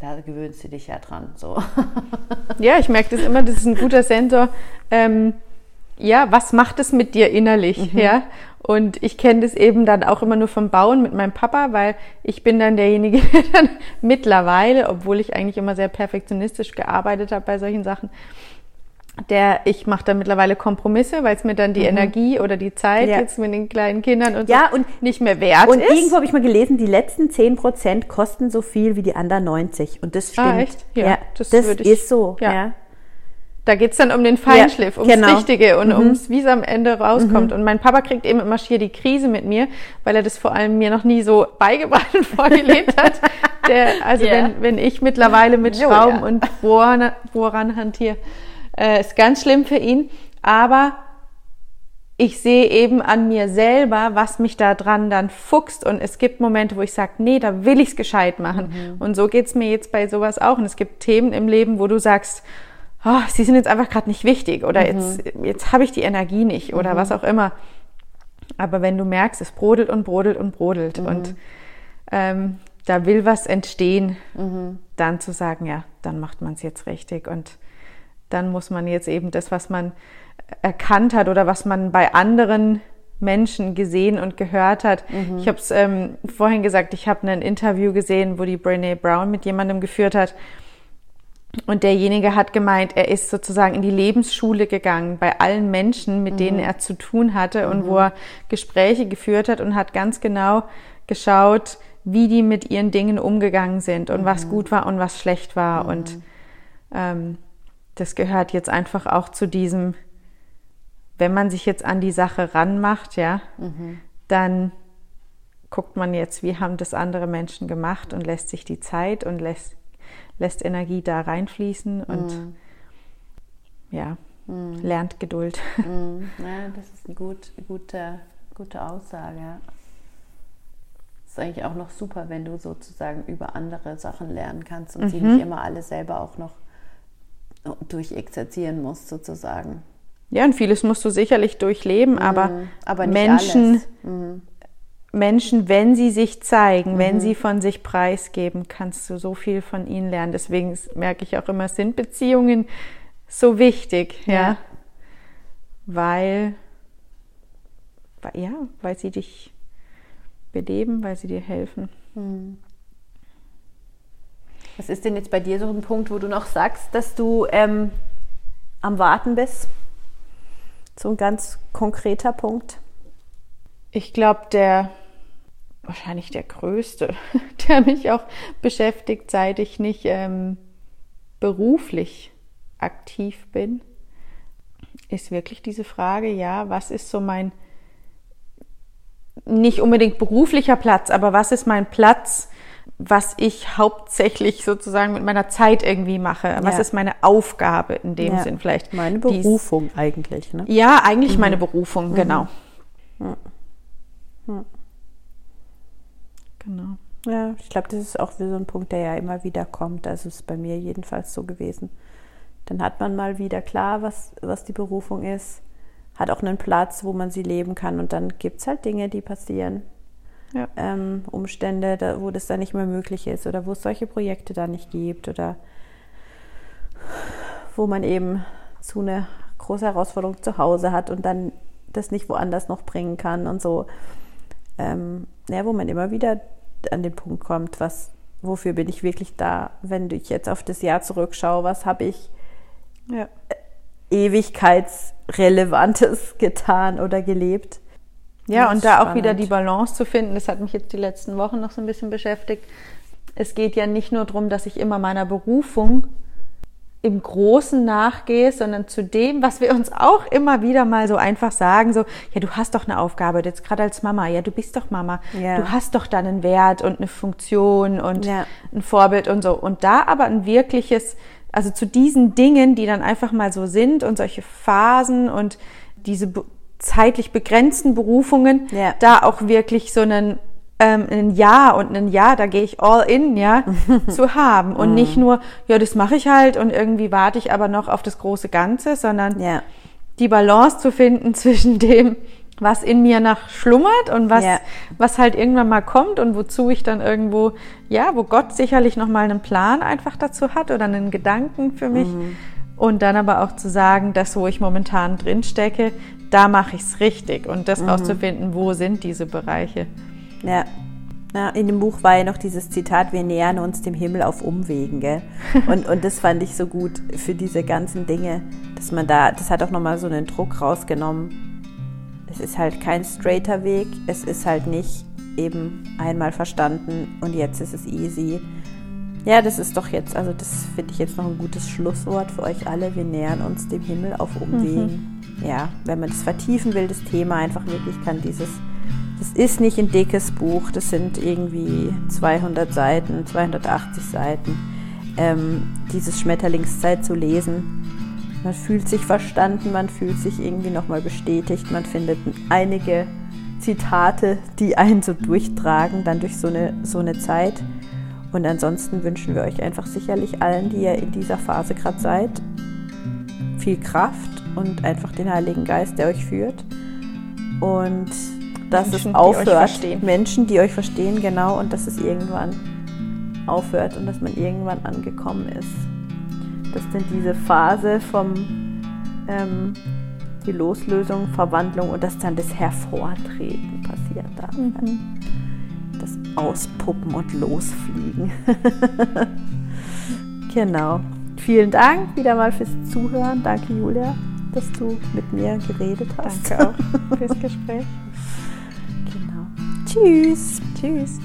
da gewöhnst du dich ja dran. So. [LAUGHS] Ja, ich merke das immer, das ist ein guter Sensor. Ähm, ja, was macht es mit dir innerlich? Mhm. Ja. Und ich kenne das eben dann auch immer nur vom Bauen mit meinem Papa, weil ich bin dann derjenige, [LAUGHS] der dann mittlerweile, obwohl ich eigentlich immer sehr perfektionistisch gearbeitet habe bei solchen Sachen, der ich mache da mittlerweile Kompromisse, weil es mir dann die mhm. Energie oder die Zeit ja. jetzt mit den kleinen Kindern und ja, so und nicht mehr wert und ist. Und irgendwo habe ich mal gelesen, die letzten 10 Prozent kosten so viel wie die anderen 90 und das ah, stimmt. Ah, echt? Ja, ja das, das ich, ist so. Ja. ja. Da geht's dann um den Feinschliff, ums genau. Richtige und mhm. ums, wie es am Ende rauskommt. Mhm. Und mein Papa kriegt eben immer schier die Krise mit mir, weil er das vor allem mir noch nie so beigebracht und [LAUGHS] vorgelebt hat. Der, also yeah. wenn, wenn ich mittlerweile mit Schrauben und Bohren, Bohrern hantiere, äh, ist ganz schlimm für ihn. Aber ich sehe eben an mir selber, was mich da dran dann fuchst. Und es gibt Momente, wo ich sage, nee, da will ich's gescheit machen. Mhm. Und so geht's mir jetzt bei sowas auch. Und es gibt Themen im Leben, wo du sagst, oh, sie sind jetzt einfach gerade nicht wichtig oder mhm. jetzt, jetzt habe ich die Energie nicht oder mhm. was auch immer. Aber wenn du merkst, es brodelt und brodelt und brodelt mhm. und ähm, da will was entstehen, mhm. dann zu sagen, ja, dann macht man es jetzt richtig. Und dann muss man jetzt eben das, was man erkannt hat oder was man bei anderen Menschen gesehen und gehört hat. Mhm. Ich habe es ähm, vorhin gesagt, ich habe ein Interview gesehen, wo die Brene Brown mit jemandem geführt hat. Und derjenige hat gemeint, er ist sozusagen in die Lebensschule gegangen bei allen Menschen, mit mhm. denen er zu tun hatte und mhm. wo er Gespräche geführt hat und hat ganz genau geschaut, wie die mit ihren Dingen umgegangen sind und was mhm. gut war und was schlecht war. Und ähm, das gehört jetzt einfach auch zu diesem, wenn man sich jetzt an die Sache ranmacht, ja, mhm. dann guckt man jetzt, wie haben das andere Menschen gemacht und lässt sich die Zeit und lässt, lässt Energie da reinfließen und mhm. ja, mhm. lernt Geduld. [LAUGHS] Mhm. Ja, das ist eine gut, gute, gute Aussage. Das ist eigentlich auch noch super, wenn du sozusagen über andere Sachen lernen kannst und sie mhm. nicht immer alle selber auch noch durchexerzieren musst, sozusagen. Ja, und vieles musst du sicherlich durchleben, aber, mhm. aber Menschen, mhm. Menschen, wenn sie sich zeigen, mhm. wenn sie von sich preisgeben, kannst du so viel von ihnen lernen. Deswegen merke ich auch immer, sind Beziehungen so wichtig, ja, ja? Weil, weil, ja, weil sie dich beleben, weil sie dir helfen. Was ist denn jetzt bei dir so ein Punkt, wo du noch sagst, dass du ähm, am Warten bist? So ein ganz konkreter Punkt. Ich glaube, der wahrscheinlich der größte, [LAUGHS] der mich auch beschäftigt, seit ich nicht ähm, beruflich aktiv bin, ist wirklich diese Frage, ja, was ist so mein, nicht unbedingt beruflicher Platz, aber was ist mein Platz was ich hauptsächlich sozusagen mit meiner Zeit irgendwie mache. Was ja. ist meine Aufgabe in dem ja. Sinn vielleicht? Meine Berufung Dies, eigentlich, ne? Ja, eigentlich mhm. meine Berufung, mhm. genau. Ja. Genau. Ja, ich glaube, das ist auch so ein Punkt, der ja immer wieder kommt. Also ist bei mir jedenfalls so gewesen. Dann hat man mal wieder klar, was, was die Berufung ist, hat auch einen Platz, wo man sie leben kann und dann gibt es halt Dinge, die passieren ja. ähm, Umstände, da, wo das dann nicht mehr möglich ist oder wo es solche Projekte da nicht gibt oder wo man eben so eine große Herausforderung zu Hause hat und dann das nicht woanders noch bringen kann und so. Ähm, ja, wo man immer wieder an den Punkt kommt, was, wofür bin ich wirklich da, wenn ich jetzt auf das Jahr zurückschaue, was habe ich ja. ewigkeitsrelevantes [LAUGHS] getan oder gelebt. Ja, und da spannend. auch wieder die Balance zu finden, das hat mich jetzt die letzten Wochen noch so ein bisschen beschäftigt. Es geht ja nicht nur darum, dass ich immer meiner Berufung im Großen nachgehe, sondern zu dem, was wir uns auch immer wieder mal so einfach sagen, so, ja, du hast doch eine Aufgabe, jetzt gerade als Mama, ja, du bist doch Mama, ja. du hast doch da einen Wert und eine Funktion und ja. ein Vorbild und so. Und da aber ein wirkliches, also zu diesen Dingen, die dann einfach mal so sind und solche Phasen und diese zeitlich begrenzten Berufungen ja. da auch wirklich so einen ähm, ein Ja und ein Ja, da gehe ich all in, ja, [LAUGHS] zu haben und mhm. nicht nur, ja, das mache ich halt und irgendwie warte ich aber noch auf das große Ganze, sondern ja. die Balance zu finden [LAUGHS] zwischen dem, was in mir nach schlummert und was, ja. was halt irgendwann mal kommt und wozu ich dann irgendwo, ja, wo Gott sicherlich noch mal einen Plan einfach dazu hat oder einen Gedanken für mich. Mhm. Und dann aber auch zu sagen, das, wo ich momentan drin stecke, da mache ich es richtig und das mhm. rauszufinden, wo sind diese Bereiche. Ja. ja. In dem Buch war ja noch dieses Zitat, wir nähern uns dem Himmel auf Umwegen, gell? [LAUGHS] Und, und das fand ich so gut für diese ganzen Dinge, dass man da, das hat auch nochmal so einen Druck rausgenommen. Es ist halt kein straighter Weg, es ist halt nicht eben einmal verstanden und jetzt ist es easy. Ja, das ist doch jetzt, also das finde ich jetzt noch ein gutes Schlusswort für euch alle. Wir nähern uns dem Himmel auf Umwegen. Mhm ja, wenn man das vertiefen will, das Thema einfach wirklich kann dieses, das ist nicht ein dickes Buch, das sind irgendwie 200 Seiten, 280 Seiten, ähm, dieses Schmetterlingszeit zu lesen. Man fühlt sich verstanden, man fühlt sich irgendwie nochmal bestätigt, man findet einige Zitate, die einen so durchtragen, dann durch so eine, so eine Zeit. Und ansonsten wünschen wir euch einfach sicherlich allen, die ihr in dieser Phase gerade seid, viel Kraft und einfach den Heiligen Geist, der euch führt. Und dass Menschen, es aufhört. Die Menschen, die euch verstehen, genau, und dass es irgendwann aufhört und dass man irgendwann angekommen ist. Dass dann diese Phase vom ähm, die Loslösung, Verwandlung und dass dann das Hervortreten passieren darf. Mhm. Auspuppen und Losfliegen. [LAUGHS] genau. Vielen Dank wieder mal fürs Zuhören. Danke, Julia dass du mit mir geredet hast. Danke auch fürs [LAUGHS] Gespräch. genau. Tschüss. Tschüss.